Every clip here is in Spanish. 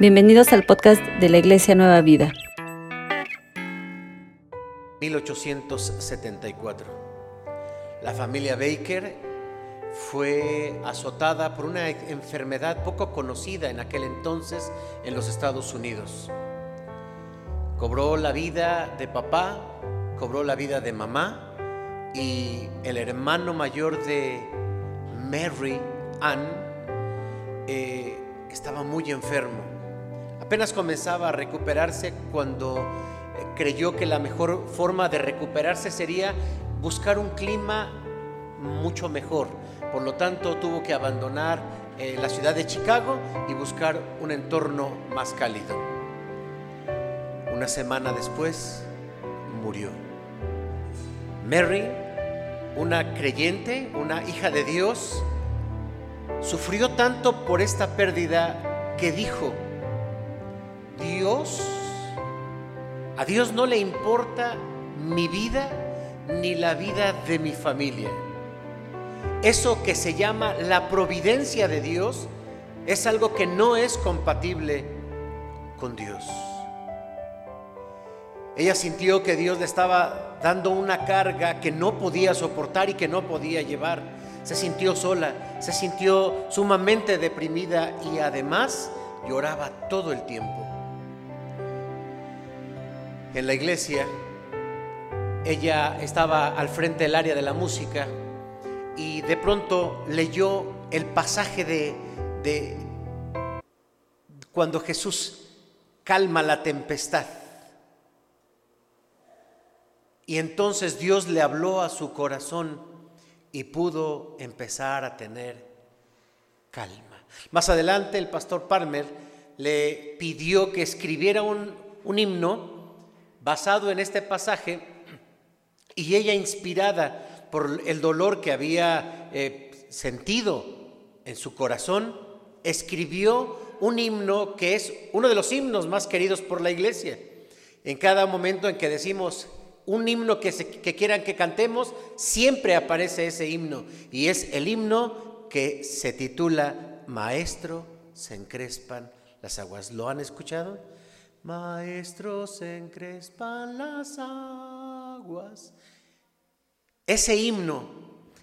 Bienvenidos al podcast de la Iglesia Nueva Vida. 1874. La familia Baker fue azotada por una enfermedad poco conocida en aquel entonces en los Estados Unidos. Cobró la vida de papá, cobró la vida de mamá y el hermano mayor de Mary, Ann, eh, estaba muy enfermo Apenas comenzaba a recuperarse cuando eh, creyó que la mejor forma de recuperarse sería buscar un clima mucho mejor. Por lo tanto, tuvo que abandonar eh, la ciudad de Chicago y buscar un entorno más cálido. Una semana después, murió. Mary, una creyente, una hija de Dios, sufrió tanto por esta pérdida que dijo, Dios, a Dios no le importa mi vida ni la vida de mi familia. Eso que se llama la providencia de Dios es algo que no es compatible con Dios. Ella sintió que Dios le estaba dando una carga que no podía soportar y que no podía llevar. Se sintió sola, se sintió sumamente deprimida y además lloraba todo el tiempo en la iglesia, ella estaba al frente del área de la música y de pronto leyó el pasaje de, cuando Jesús calma la tempestad. Y entonces Dios le habló a su corazón y pudo empezar a tener calma. Más adelante el pastor Palmer le pidió que escribiera un himno basado en este pasaje y ella inspirada por el dolor que había eh, sentido en su corazón, escribió un himno que es uno de los himnos más queridos por la iglesia. En cada momento en que decimos un himno que, que quieran que cantemos, siempre aparece ese himno y es el himno que se titula Maestro, se encrespan las aguas. ¿Lo han escuchado? Maestros encrespan las aguas. Ese himno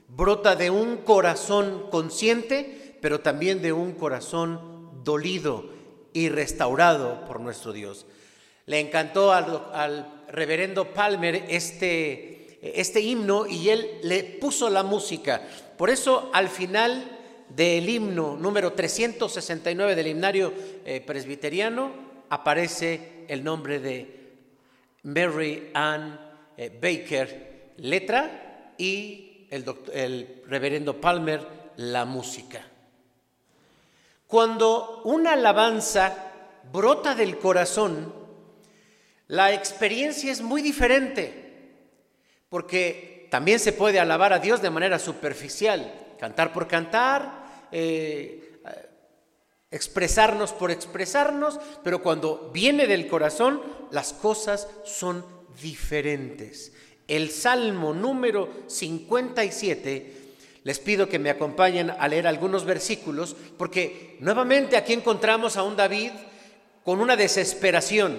brota de un corazón consciente, pero también de un corazón dolido y restaurado por nuestro Dios. Le encantó al, reverendo Palmer este, este himno y él le puso la música. Por eso al final del himno número 369 del himnario eh, presbiteriano, aparece el nombre de Mary Ann eh, Baker, letra, y el, el reverendo Palmer, la música. Cuando una alabanza brota del corazón, la experiencia es muy diferente, porque también se puede alabar a Dios de manera superficial, cantar por cantar, eh, expresarnos por expresarnos, pero cuando viene del corazón, las cosas son diferentes. El Salmo número 57, les pido que me acompañen a leer algunos versículos, porque nuevamente aquí encontramos a un David con una desesperación.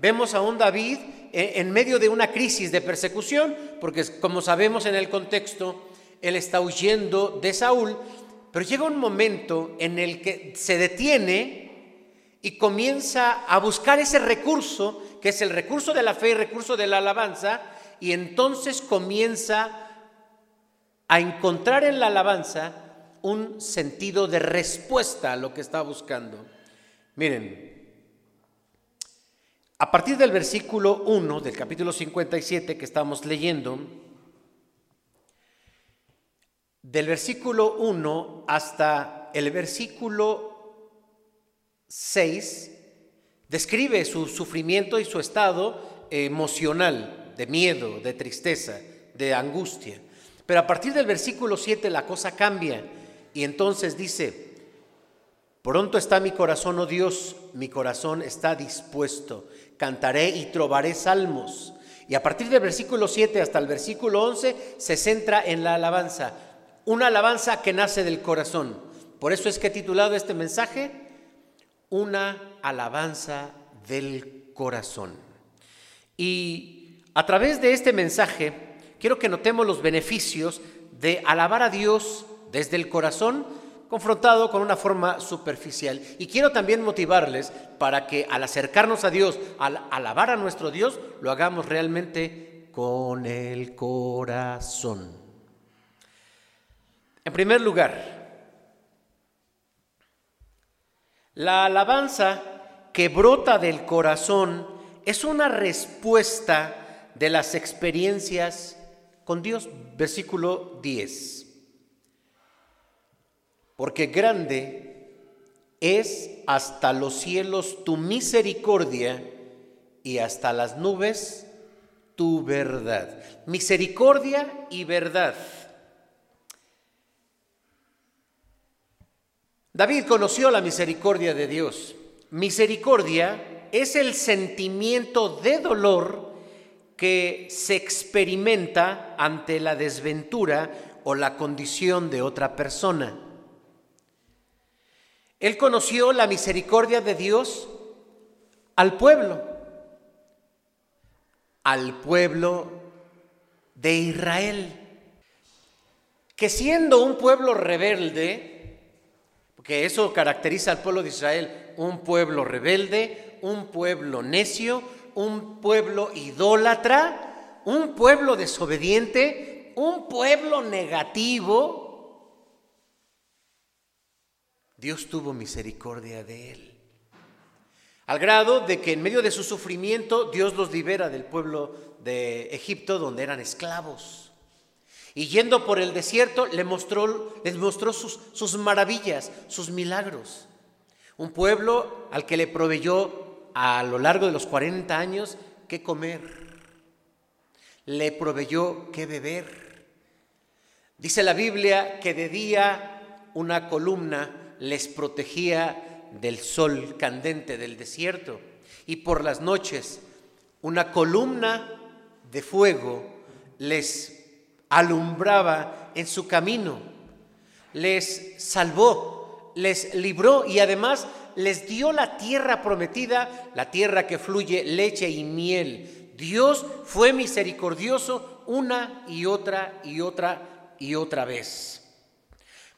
Vemos a un David en medio de una crisis de persecución, porque como sabemos en el contexto, él está huyendo de Saúl, pero llega un momento en el que se detiene y comienza a buscar ese recurso, que es el recurso de la fe y recurso de la alabanza, y entonces comienza a encontrar en la alabanza un sentido de respuesta a lo que está buscando. Miren, a partir del versículo 1 del capítulo 57 que estamos leyendo, del versículo 1 hasta el versículo 6 describe su sufrimiento y su estado emocional, de miedo, de tristeza, de angustia. Pero a partir del versículo 7 la cosa cambia y entonces dice, pronto está mi corazón, oh Dios, mi corazón está dispuesto, cantaré y trobaré salmos. Y a partir del versículo 7 hasta el versículo 11 se centra en la alabanza una alabanza que nace del corazón. Por eso es que he titulado este mensaje, una alabanza del corazón. Y a través de este mensaje quiero que notemos los beneficios de alabar a Dios desde el corazón confrontado con una forma superficial. Y quiero también motivarles para que al acercarnos a Dios, al alabar a nuestro Dios, lo hagamos realmente con el corazón. En primer lugar, la alabanza que brota del corazón es una respuesta de las experiencias con Dios. Versículo 10 porque grande es hasta los cielos tu misericordia y hasta las nubes tu verdad. Misericordia y verdad. David conoció la misericordia de Dios. Misericordia es el sentimiento de dolor que se experimenta ante la desventura o la condición de otra persona. Él conoció la misericordia de Dios al pueblo, al pueblo de Israel, que siendo un pueblo rebelde, porque eso caracteriza al pueblo de Israel, un pueblo rebelde, un pueblo necio, un pueblo idólatra, un pueblo desobediente, un pueblo negativo, Dios tuvo misericordia de él. Al grado de que en medio de su sufrimiento Dios los libera del pueblo de Egipto donde eran esclavos. Y yendo por el desierto les mostró, sus, sus maravillas, sus milagros. Un pueblo al que le proveyó a lo largo de los 40 años qué comer. Le proveyó qué beber. Dice la Biblia que de día una columna les protegía del sol candente del desierto y por las noches una columna de fuego les alumbraba en su camino, les salvó, les libró y además les dio la tierra prometida, la tierra que fluye leche y miel. Dios fue misericordioso una y otra y otra y otra vez.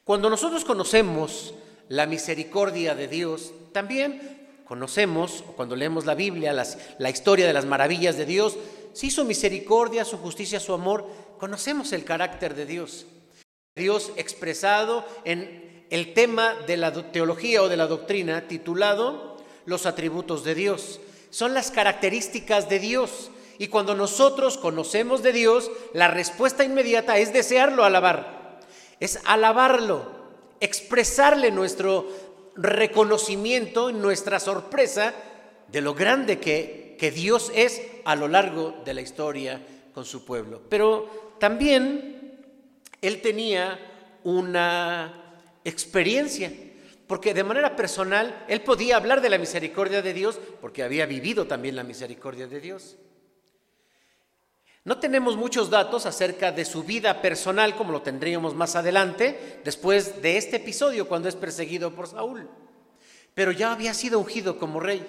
Cuando nosotros conocemos la misericordia de Dios, también conocemos, cuando leemos la Biblia, la historia de las maravillas de Dios, si su misericordia, su justicia, su amor, conocemos el carácter de Dios. Dios expresado en el tema de la teología o de la doctrina titulado Los atributos de Dios. Son las características de Dios. Y cuando nosotros conocemos de Dios, la respuesta inmediata es desearlo alabar. Es alabarlo expresarle nuestro reconocimiento, nuestra sorpresa de lo grande que, que Dios es a lo largo de la historia con su pueblo. Pero también él tenía una experiencia, porque de manera personal él podía hablar de la misericordia de Dios, porque había vivido también la misericordia de Dios. No tenemos muchos datos acerca de su vida personal como lo tendríamos más adelante, después de este episodio cuando es perseguido por Saúl. Pero ya había sido ungido como rey.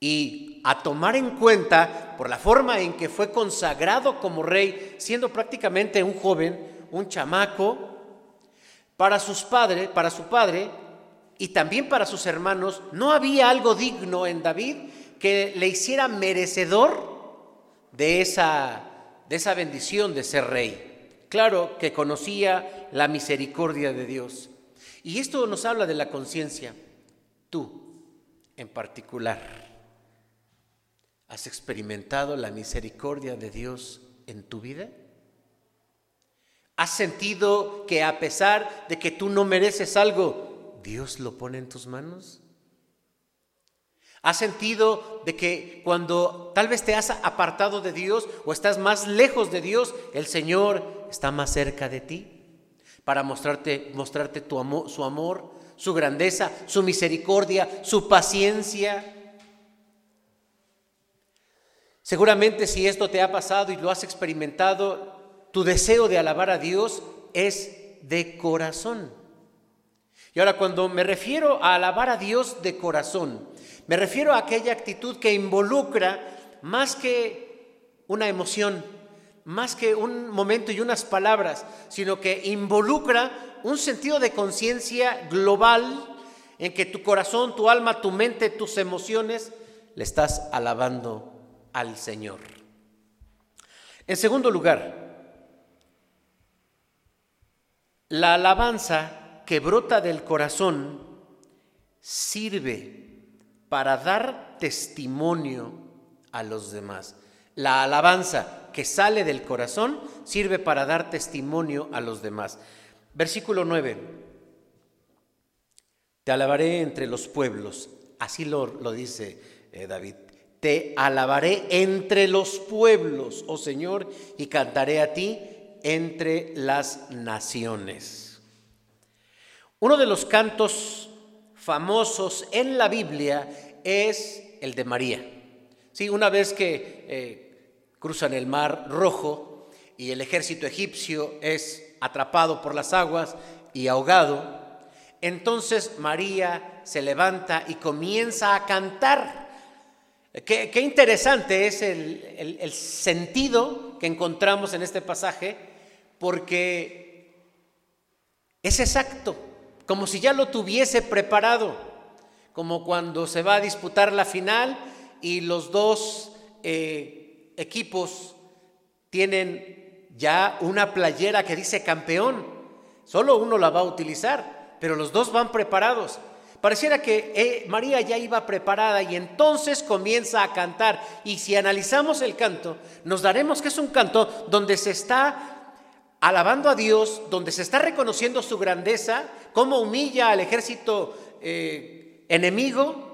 Y a tomar en cuenta por la forma en que fue consagrado como rey, siendo prácticamente un joven, un chamaco, para sus padres, para su padre y también para sus hermanos, no había algo digno en David que le hiciera merecedor de esa, de esa bendición de ser rey. Claro que conocía la misericordia de Dios. Y esto nos habla de la conciencia. Tú, en particular, ¿has experimentado la misericordia de Dios en tu vida? ¿Has sentido que a pesar de que tú no mereces algo, Dios lo pone en tus manos? ¿Has sentido de que cuando tal vez te has apartado de Dios o estás más lejos de Dios, el Señor está más cerca de ti para mostrarte, mostrarte su amor, su grandeza, su misericordia, su paciencia? Seguramente si esto te ha pasado y lo has experimentado, tu deseo de alabar a Dios es de corazón. Y ahora cuando me refiero a alabar a Dios de corazón, me refiero a aquella actitud que involucra más que una emoción, más que un momento y unas palabras, sino que involucra un sentido de conciencia global en que tu corazón, tu alma, tu mente, tus emociones le estás alabando al Señor. En segundo lugar, la alabanza que brota del corazón sirve para dar testimonio a los demás. La alabanza que sale del corazón sirve para dar testimonio a los demás. Versículo 9. Te alabaré entre los pueblos. Así lo, dice eh, David. Te alabaré entre los pueblos, oh Señor, y cantaré a ti entre las naciones. Uno de los cantos famosos en la Biblia es el de María. Sí, una vez que eh, cruzan el mar rojo y el ejército egipcio es atrapado por las aguas y ahogado, entonces María se levanta y comienza a cantar. Qué, interesante es el, sentido que encontramos en este pasaje, porque es exacto, como si ya lo tuviese preparado, como cuando se va a disputar la final y los dos eh, equipos tienen ya una playera que dice campeón. Solo uno la va a utilizar, pero los dos van preparados. Pareciera que eh, María ya iba preparada y entonces comienza a cantar. Y si analizamos el canto, nos daremos que es un canto donde se está alabando a Dios, donde se está reconociendo su grandeza, cómo humilla al ejército eh, enemigo.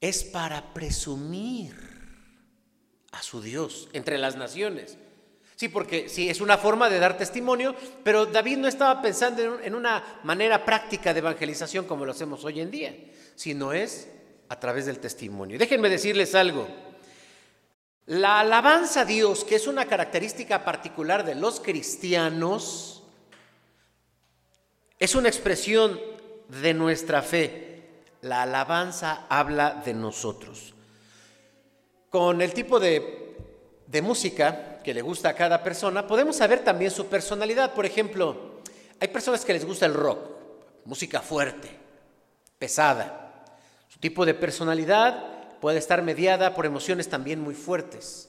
Es para presumir a su Dios entre las naciones. Sí, porque sí, es una forma de dar testimonio, pero David no estaba pensando en una manera práctica de evangelización como lo hacemos hoy en día, sino es a través del testimonio. Déjenme decirles algo. La alabanza a Dios, que es una característica particular de los cristianos, es una expresión de nuestra fe. La alabanza habla de nosotros. Con el tipo de, de música que le gusta a cada persona, podemos saber también su personalidad. Por ejemplo, hay personas que les gusta el rock, música fuerte, pesada. Su tipo de personalidad puede estar mediada por emociones también muy fuertes.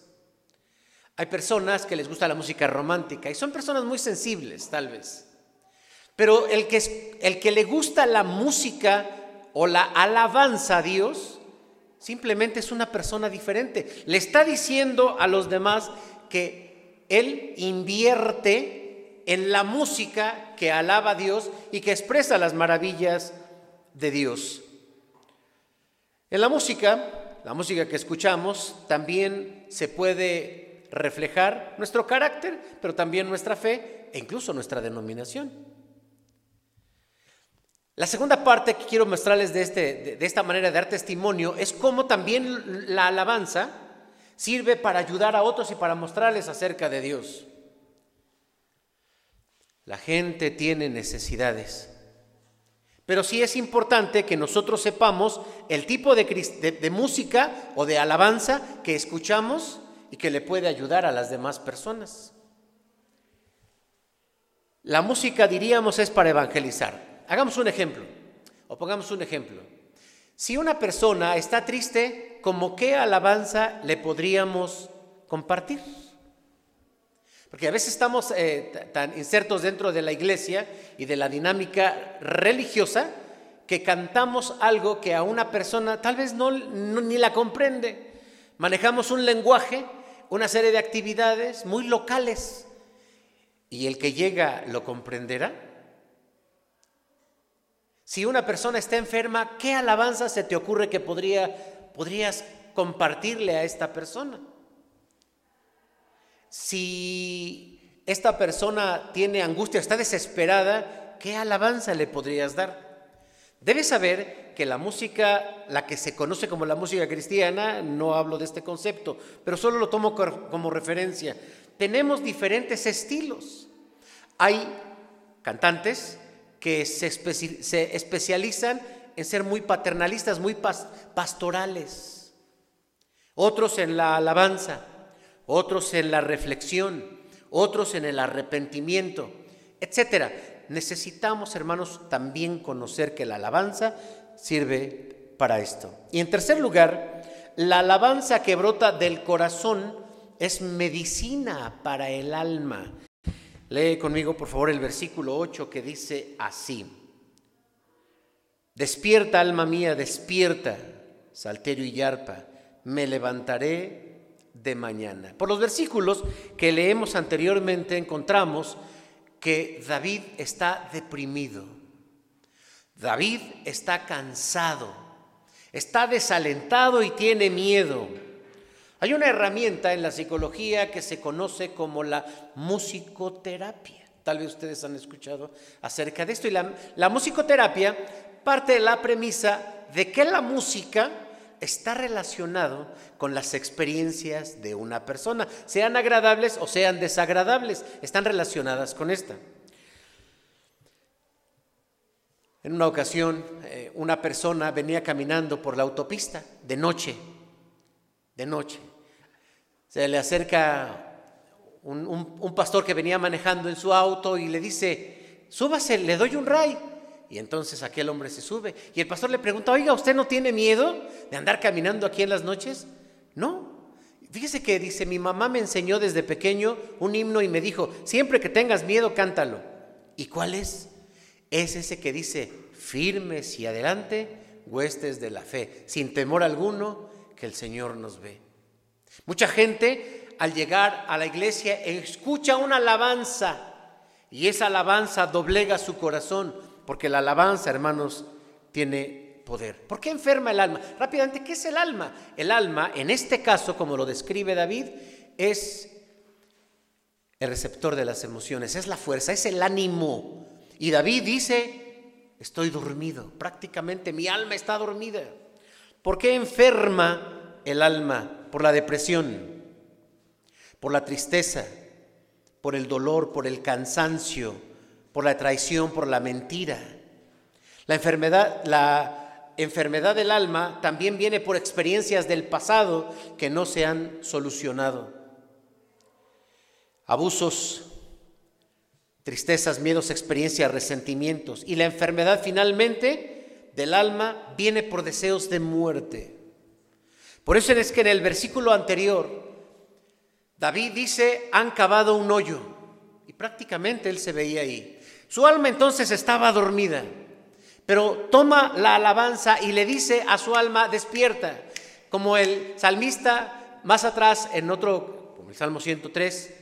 Hay personas que les gusta la música romántica y son personas muy sensibles, tal vez. Pero el que, el que le gusta la música o la alabanza a Dios, simplemente es una persona diferente. Le está diciendo a los demás que Él invierte en la música que alaba a Dios y que expresa las maravillas de Dios. En la música, la música que escuchamos, también se puede reflejar nuestro carácter, pero también nuestra fe e incluso nuestra denominación. La segunda parte que quiero mostrarles de, este, de, esta manera de dar testimonio es cómo también la alabanza sirve para ayudar a otros y para mostrarles acerca de Dios. La gente tiene necesidades. Pero sí es importante que nosotros sepamos el tipo de, música o de alabanza que escuchamos y que le puede ayudar a las demás personas. La música, diríamos, es para evangelizar. Hagamos un ejemplo, o pongamos un ejemplo. Si una persona está triste, ¿cómo qué alabanza le podríamos compartir? Porque a veces estamos eh, tan insertos dentro de la iglesia y de la dinámica religiosa que cantamos algo que a una persona tal vez no, ni la comprende. Manejamos un lenguaje, una serie de actividades muy locales y el que llega lo comprenderá. Si una persona está enferma, ¿qué alabanza se te ocurre que podría, podrías compartirle a esta persona? Si esta persona tiene angustia, está desesperada, ¿qué alabanza le podrías dar? Debes saber que la música, la que se conoce como la música cristiana, no hablo de este concepto, pero solo lo tomo como referencia. Tenemos diferentes estilos. Hay cantantes que se, especializan en ser muy paternalistas, muy pastorales. Otros en la alabanza, otros en la reflexión, otros en el arrepentimiento, etcétera. Necesitamos, hermanos, también conocer que la alabanza sirve para esto. Y en tercer lugar, la alabanza que brota del corazón es medicina para el alma. Lee conmigo, por favor, el versículo 8 que dice así. Despierta, alma mía, despierta, salterio y yarpa, me levantaré de mañana. Por los versículos que leemos anteriormente encontramos que David está deprimido. David está cansado, está desalentado y tiene miedo. Hay una herramienta en la psicología que se conoce como la musicoterapia. Tal vez ustedes han escuchado acerca de esto. Y la, musicoterapia parte de la premisa de que la música está relacionado con las experiencias de una persona, sean agradables o sean desagradables, están relacionadas con esta. En una ocasión, eh, una persona venía caminando por la autopista de noche, de noche. Se le acerca un, un pastor que venía manejando en su auto y le dice, súbase, le doy un ray. Y entonces aquel hombre se sube. Y el pastor le pregunta, oiga, ¿usted no tiene miedo de andar caminando aquí en las noches? No. Fíjese que dice, mi mamá me enseñó desde pequeño un himno y me dijo, siempre que tengas miedo, cántalo. ¿Y cuál es? Es ese que dice, firmes y adelante, huestes de la fe, sin temor alguno, que el Señor nos ve. Mucha gente al llegar a la iglesia escucha una alabanza y esa alabanza doblega su corazón porque la alabanza, hermanos, tiene poder. ¿Por qué enferma el alma? Rápidamente, ¿qué es el alma? El alma, en este caso, como lo describe David, es el receptor de las emociones, es la fuerza, es el ánimo. Y David dice, estoy dormido, prácticamente mi alma está dormida. ¿Por qué enferma el alma? Por la depresión, por la tristeza, por el dolor, por el cansancio, por la traición, por la mentira. La enfermedad, la enfermedad del alma también viene por experiencias del pasado que no se han solucionado. Abusos, tristezas, miedos, experiencias, resentimientos. Y la enfermedad finalmente del alma viene por deseos de muerte. Por eso es que en el versículo anterior, David dice, han cavado un hoyo. Y prácticamente él se veía ahí. Su alma entonces estaba dormida, pero toma la alabanza y le dice a su alma, despierta, como el salmista más atrás en otro, como el Salmo 103,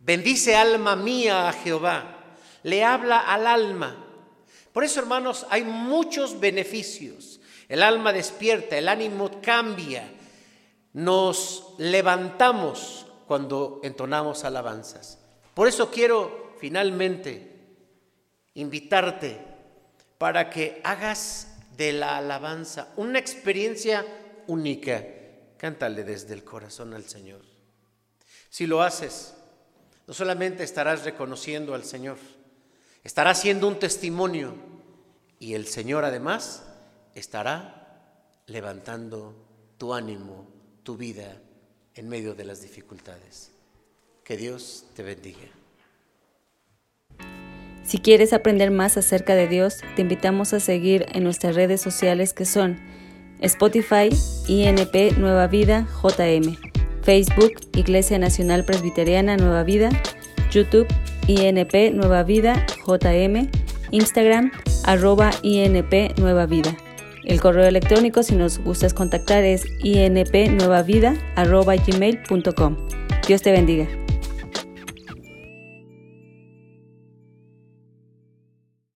bendice alma mía a Jehová, le habla al alma. Por eso, hermanos, hay muchos beneficios. El alma despierta, el ánimo cambia, nos levantamos cuando entonamos alabanzas. Por eso quiero finalmente invitarte para que hagas de la alabanza una experiencia única. Cántale desde el corazón al Señor. Si lo haces, no solamente estarás reconociendo al Señor, estarás siendo un testimonio y el Señor además estará levantando tu ánimo, tu vida en medio de las dificultades. Que Dios te bendiga. Si quieres aprender más acerca de Dios, te invitamos a seguir en nuestras redes sociales que son Spotify, INP Nueva Vida, JM, Facebook, Iglesia Nacional Presbiteriana Nueva Vida, YouTube, INP Nueva Vida, JM, Instagram, arroba INP Nueva Vida. El correo electrónico si nos gustas contactar es inpnuevavida arroba gmail.com. Dios te bendiga.